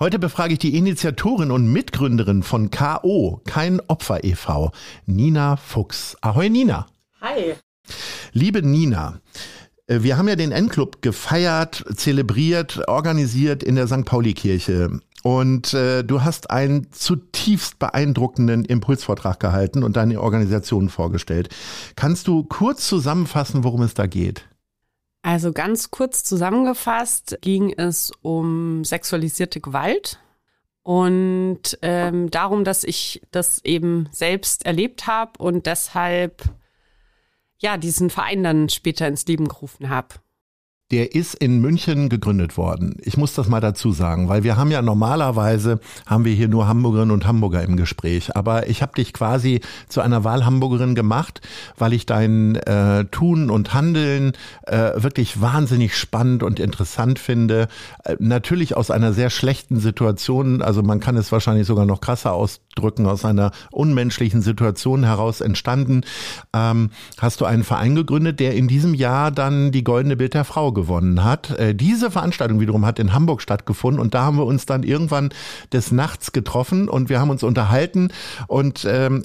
Heute befrage ich die Initiatorin und Mitgründerin von KO, kein Opfer e.V., Nina Fuchs. Ahoi Nina. Hi. Liebe Nina, äh, wir haben ja den N-Club gefeiert, zelebriert, organisiert in der St. Pauli-Kirche. Und äh, du hast einen zutiefst beeindruckenden Impulsvortrag gehalten und deine Organisation vorgestellt. Kannst du kurz zusammenfassen, worum es da geht? Also ganz kurz zusammengefasst ging es um sexualisierte Gewalt und ähm, darum, dass ich das eben selbst erlebt habe und deshalb ja diesen Verein dann später ins Leben gerufen habe der ist in München gegründet worden. Ich muss das mal dazu sagen, weil wir haben ja normalerweise, haben wir hier nur Hamburgerinnen und Hamburger im Gespräch. Aber ich habe dich quasi zu einer Wahlhamburgerin gemacht, weil ich dein äh, Tun und Handeln äh, wirklich wahnsinnig spannend und interessant finde. Äh, natürlich aus einer sehr schlechten Situation, also man kann es wahrscheinlich sogar noch krasser ausdrücken, aus einer unmenschlichen Situation heraus entstanden. Ähm, hast du einen Verein gegründet, der in diesem Jahr dann die Goldene Bild der Frau gewonnen hat. Äh, diese Veranstaltung wiederum hat in Hamburg stattgefunden und da haben wir uns dann irgendwann des Nachts getroffen und wir haben uns unterhalten und ähm,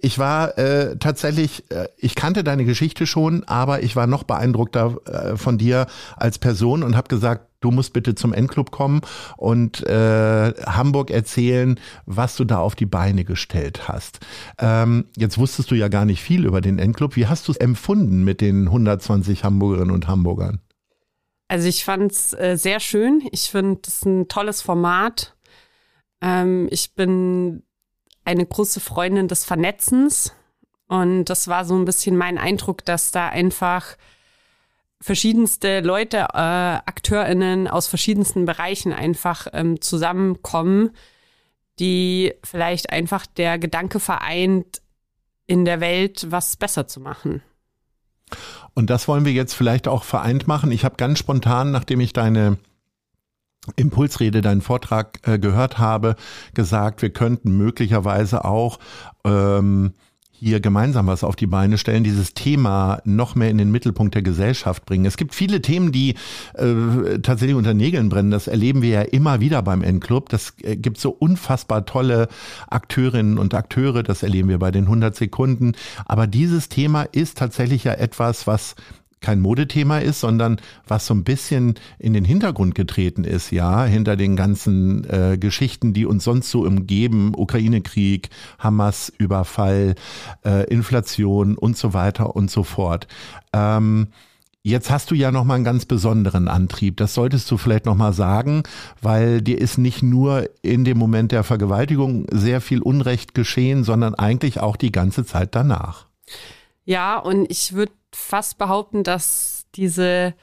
ich war äh, tatsächlich, äh, ich kannte deine Geschichte schon, aber ich war noch beeindruckter äh, von dir als Person und habe gesagt, du musst bitte zum Endclub kommen und äh, Hamburg erzählen, was du da auf die Beine gestellt hast. Ähm, jetzt wusstest du ja gar nicht viel über den Endclub. Wie hast du es empfunden mit den 120 Hamburgerinnen und Hamburgern? Also ich fand es äh, sehr schön. Ich finde es ein tolles Format. Ähm, ich bin eine große Freundin des Vernetzens. Und das war so ein bisschen mein Eindruck, dass da einfach verschiedenste Leute, äh, AkteurInnen aus verschiedensten Bereichen einfach ähm, zusammenkommen, die vielleicht einfach der Gedanke vereint, in der Welt was besser zu machen. Und das wollen wir jetzt vielleicht auch vereint machen. Ich habe ganz spontan, nachdem ich deine Impulsrede, deinen Vortrag äh, gehört habe, gesagt, wir könnten möglicherweise auch ähm, hier gemeinsam was auf die Beine stellen, dieses Thema noch mehr in den Mittelpunkt der Gesellschaft bringen. Es gibt viele Themen, die äh, tatsächlich unter Nägeln brennen. Das erleben wir ja immer wieder beim N-Club. Das äh, gibt so unfassbar tolle Akteurinnen und Akteure. Das erleben wir bei den 100 Sekunden. Aber dieses Thema ist tatsächlich ja etwas, was kein Modethema ist, sondern was so ein bisschen in den Hintergrund getreten ist, ja, hinter den ganzen äh, Geschichten, die uns sonst so umgeben, Ukraine-Krieg, Hamas-Überfall, äh, Inflation und so weiter und so fort. Ähm, Jetzt hast du ja noch mal einen ganz besonderen Antrieb. Das solltest du vielleicht noch mal sagen, weil dir ist nicht nur in dem Moment der Vergewaltigung sehr viel Unrecht geschehen, sondern eigentlich auch die ganze Zeit danach. Ja, und ich würde fast behaupten, dass diese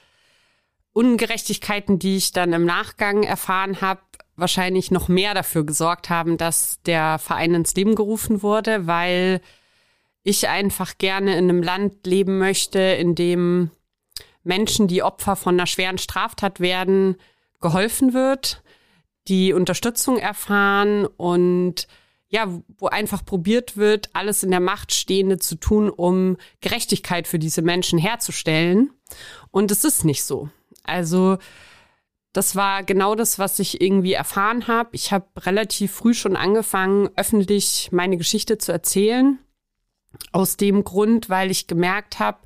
Ungerechtigkeiten, die ich dann im Nachgang erfahren habe, wahrscheinlich noch mehr dafür gesorgt haben, dass der Verein ins Leben gerufen wurde, weil ich einfach gerne in einem Land leben möchte, in dem Menschen, die Opfer von einer schweren Straftat werden, geholfen wird, die Unterstützung erfahren und ja, wo einfach probiert wird, alles in der Macht Stehende zu tun, um Gerechtigkeit für diese Menschen herzustellen. Und es ist nicht so. Also das war genau das, was ich irgendwie erfahren habe. Ich habe relativ früh schon angefangen, öffentlich meine Geschichte zu erzählen. Aus dem Grund, weil ich gemerkt habe,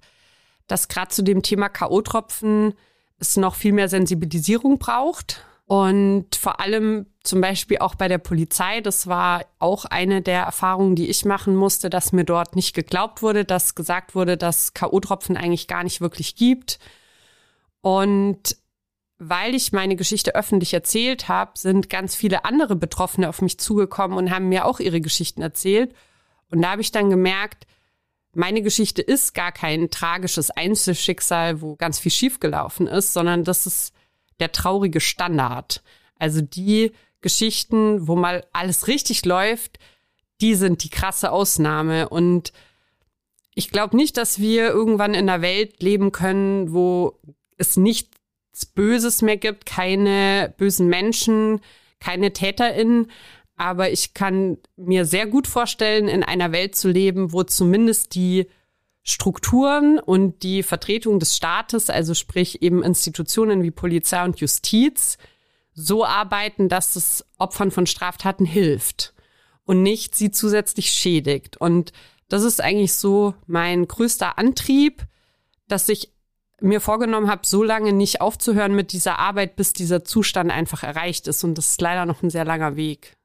dass gerade zu dem Thema K.O.-Tropfen es noch viel mehr Sensibilisierung braucht. Und vor allem zum Beispiel auch bei der Polizei, das war auch eine der Erfahrungen, die ich machen musste, dass mir dort nicht geglaubt wurde, dass gesagt wurde, dass K.O.-Tropfen eigentlich gar nicht wirklich gibt. Und weil ich meine Geschichte öffentlich erzählt habe, sind ganz viele andere Betroffene auf mich zugekommen und haben mir auch ihre Geschichten erzählt. Und da habe ich dann gemerkt, meine Geschichte ist gar kein tragisches Einzelschicksal, wo ganz viel schiefgelaufen ist, sondern das ist der traurige Standard. Also die Geschichten, wo mal alles richtig läuft, die sind die krasse Ausnahme. Und ich glaube nicht, dass wir irgendwann in einer Welt leben können, wo es nichts Böses mehr gibt, keine bösen Menschen, keine TäterInnen. Aber ich kann mir sehr gut vorstellen, in einer Welt zu leben, wo zumindest die Strukturen und die Vertretung des Staates, also sprich eben Institutionen wie Polizei und Justiz, so arbeiten, dass es Opfern von Straftaten hilft und nicht sie zusätzlich schädigt. Und das ist eigentlich so mein größter Antrieb, dass ich mir vorgenommen habe, so lange nicht aufzuhören mit dieser Arbeit, bis dieser Zustand einfach erreicht ist. Und das ist leider noch ein sehr langer Weg.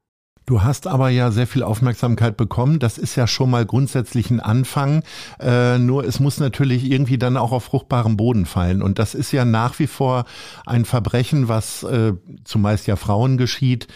Du hast aber ja sehr viel Aufmerksamkeit bekommen. Das ist ja schon mal grundsätzlich ein Anfang. Äh, nur es muss natürlich irgendwie dann auch auf fruchtbarem Boden fallen. Und das ist ja nach wie vor ein Verbrechen, was äh, zumeist ja Frauen geschieht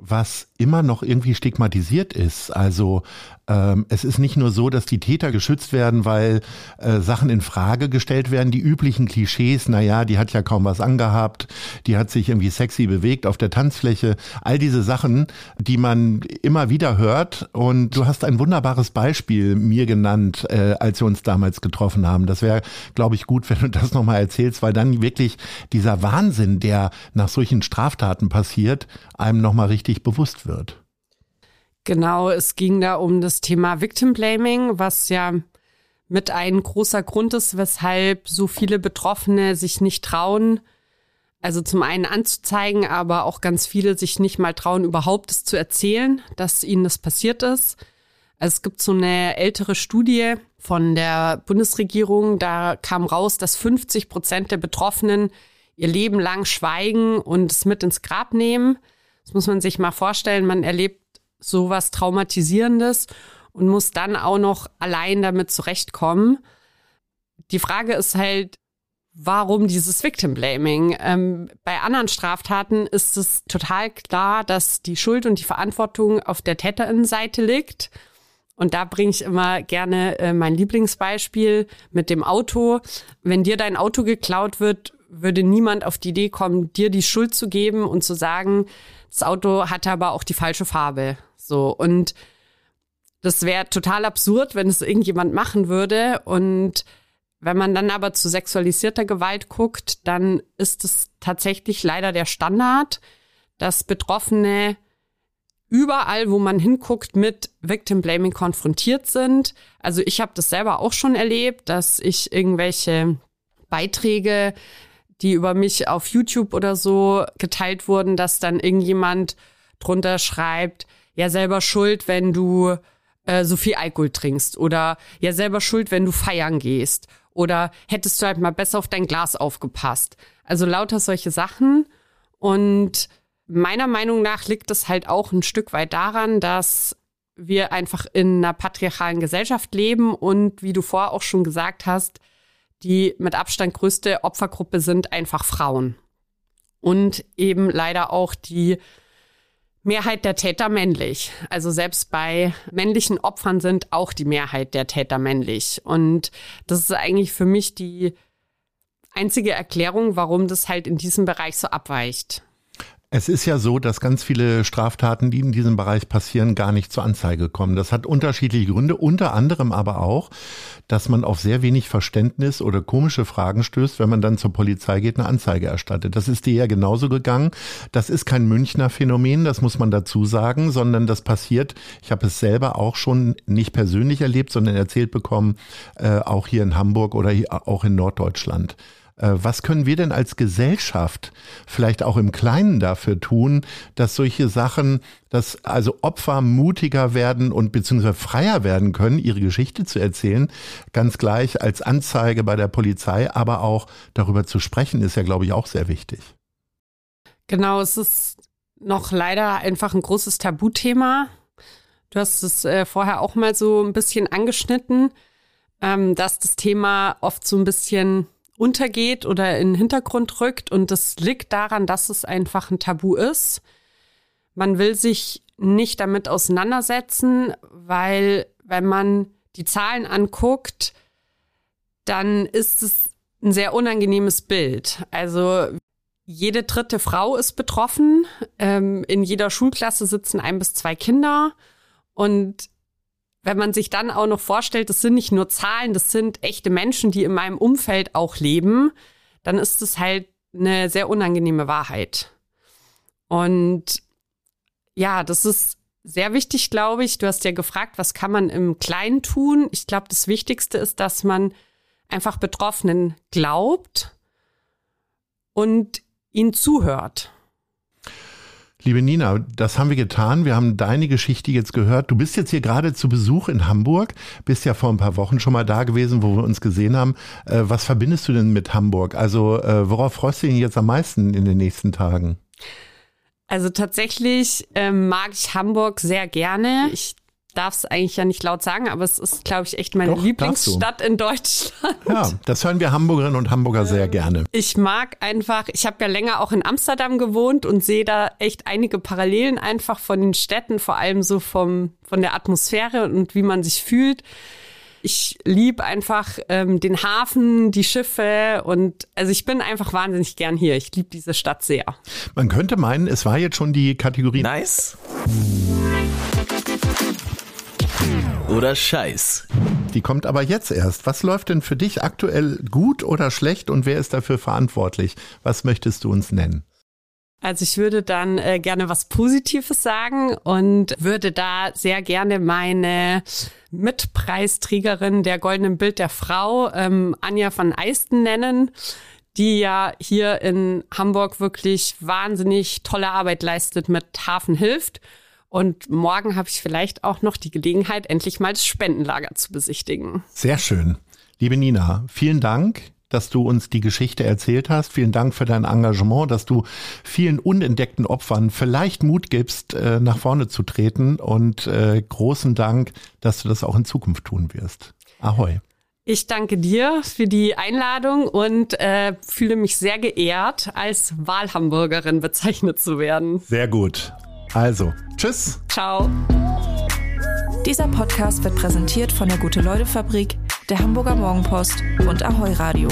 was immer noch irgendwie stigmatisiert ist. Also ähm, es ist nicht nur so, dass die Täter geschützt werden, weil äh, Sachen in Frage gestellt werden. Die üblichen Klischees, naja, die hat ja kaum was angehabt, die hat sich irgendwie sexy bewegt auf der Tanzfläche. All diese Sachen, die man immer wieder hört. Und du hast ein wunderbares Beispiel mir genannt, äh, als wir uns damals getroffen haben. Das wäre, glaube ich, gut, wenn du das nochmal erzählst, weil dann wirklich dieser Wahnsinn, der nach solchen Straftaten passiert, einem nochmal richtig bewusst wird. Genau, es ging da um das Thema Victim Blaming, was ja mit ein großer Grund ist, weshalb so viele Betroffene sich nicht trauen, also zum einen anzuzeigen, aber auch ganz viele sich nicht mal trauen, überhaupt es zu erzählen, dass ihnen das passiert ist. Also es gibt so eine ältere Studie von der Bundesregierung, da kam raus, dass 50 Prozent der Betroffenen ihr Leben lang schweigen und es mit ins Grab nehmen. Das muss man sich mal vorstellen. Man erlebt sowas Traumatisierendes und muss dann auch noch allein damit zurechtkommen. Die Frage ist halt, warum dieses Victim Blaming? Ähm, bei anderen Straftaten ist es total klar, dass die Schuld und die Verantwortung auf der Täterinnenseite liegt. Und da bringe ich immer gerne äh, mein Lieblingsbeispiel mit dem Auto. Wenn dir dein Auto geklaut wird, würde niemand auf die Idee kommen, dir die Schuld zu geben und zu sagen, das Auto hatte aber auch die falsche Farbe. So. Und das wäre total absurd, wenn es irgendjemand machen würde. Und wenn man dann aber zu sexualisierter Gewalt guckt, dann ist es tatsächlich leider der Standard, dass Betroffene überall, wo man hinguckt, mit Victim Blaming konfrontiert sind. Also ich habe das selber auch schon erlebt, dass ich irgendwelche Beiträge, die über mich auf YouTube oder so geteilt wurden, dass dann irgendjemand drunter schreibt, ja selber schuld, wenn du äh, so viel Alkohol trinkst oder ja selber schuld, wenn du feiern gehst oder hättest du halt mal besser auf dein Glas aufgepasst. Also lauter solche Sachen und meiner Meinung nach liegt es halt auch ein Stück weit daran, dass wir einfach in einer patriarchalen Gesellschaft leben und wie du vorher auch schon gesagt hast, die mit Abstand größte Opfergruppe sind einfach Frauen. Und eben leider auch die Mehrheit der Täter männlich. Also selbst bei männlichen Opfern sind auch die Mehrheit der Täter männlich. Und das ist eigentlich für mich die einzige Erklärung, warum das halt in diesem Bereich so abweicht. Es ist ja so, dass ganz viele Straftaten, die in diesem Bereich passieren, gar nicht zur Anzeige kommen. Das hat unterschiedliche Gründe, unter anderem aber auch, dass man auf sehr wenig Verständnis oder komische Fragen stößt, wenn man dann zur Polizei geht, eine Anzeige erstattet. Das ist dir ja genauso gegangen. Das ist kein Münchner Phänomen, das muss man dazu sagen, sondern das passiert, ich habe es selber auch schon nicht persönlich erlebt, sondern erzählt bekommen, äh, auch hier in Hamburg oder hier, auch in Norddeutschland. Äh, was können wir denn als Gesellschaft vielleicht auch im Kleinen dafür tun, dass solche Sachen, dass also Opfer mutiger werden und beziehungsweise freier werden können, ihre Geschichte zu erzählen, ganz gleich als Anzeige bei der Polizei, aber auch darüber zu sprechen, ist ja, glaube ich, auch sehr wichtig. Genau, es ist noch leider einfach ein großes Tabuthema. Du hast es äh, vorher auch mal so ein bisschen angeschnitten, ähm, dass das Thema oft so ein bisschen untergeht oder in den Hintergrund rückt. Und das liegt daran, dass es einfach ein Tabu ist. Man will sich nicht damit auseinandersetzen, weil wenn man die Zahlen anguckt, dann ist es ein sehr unangenehmes Bild. Also jede dritte Frau ist betroffen. Ähm, in jeder Schulklasse sitzen ein bis zwei Kinder. Und wenn man sich dann auch noch vorstellt, das sind nicht nur Zahlen, das sind echte Menschen, die in meinem Umfeld auch leben, dann ist es halt eine sehr unangenehme Wahrheit. Und ja, das ist sehr wichtig, glaube ich. Du hast ja gefragt, was kann man im Kleinen tun? Ich glaube, das Wichtigste ist, dass man einfach Betroffenen glaubt und ihnen zuhört. Liebe Nina, das haben wir getan. Wir haben deine Geschichte jetzt gehört. Du bist jetzt hier gerade zu Besuch in Hamburg, bist ja vor ein paar Wochen schon mal da gewesen, wo wir uns gesehen haben. Äh, was verbindest du denn mit Hamburg? Also äh, worauf freust du dich jetzt am meisten in den nächsten Tagen? Also tatsächlich ähm, mag ich Hamburg sehr gerne. Ich darf es eigentlich ja nicht laut sagen, aber es ist, glaube ich, echt meine Doch, Lieblingsstadt in Deutschland. Ja, das hören wir Hamburgerinnen und Hamburger sehr ähm, gerne. Ich mag einfach, ich habe ja länger auch in Amsterdam gewohnt und sehe da echt einige Parallelen einfach von den Städten, vor allem so vom, von der Atmosphäre und wie man sich fühlt. Ich liebe einfach ähm, den Hafen, die Schiffe und also ich bin einfach wahnsinnig gern hier. Ich liebe diese Stadt sehr. Man könnte meinen, es war jetzt schon die Kategorie. Nice oder Scheiß. Die kommt aber jetzt erst. Was läuft denn für dich aktuell gut oder schlecht und wer ist dafür verantwortlich? Was möchtest du uns nennen? Also ich würde dann äh, gerne was Positives sagen und würde da sehr gerne meine Mitpreisträgerin der Goldenen Bild der Frau, ähm, Anja von Eisten, nennen, die ja hier in Hamburg wirklich wahnsinnig tolle Arbeit leistet mit Hafen hilft. Und morgen habe ich vielleicht auch noch die Gelegenheit, endlich mal das Spendenlager zu besichtigen. Sehr schön. Liebe Nina, vielen Dank dass du uns die Geschichte erzählt hast. Vielen Dank für dein Engagement, dass du vielen unentdeckten Opfern vielleicht Mut gibst, äh, nach vorne zu treten. Und äh, großen Dank, dass du das auch in Zukunft tun wirst. Ahoi. Ich danke dir für die Einladung und äh, fühle mich sehr geehrt, als Wahlhamburgerin bezeichnet zu werden. Sehr gut. Also, tschüss. Ciao. Dieser Podcast wird präsentiert von der Gute-Leute-Fabrik, der Hamburger Morgenpost und Ahoi Radio.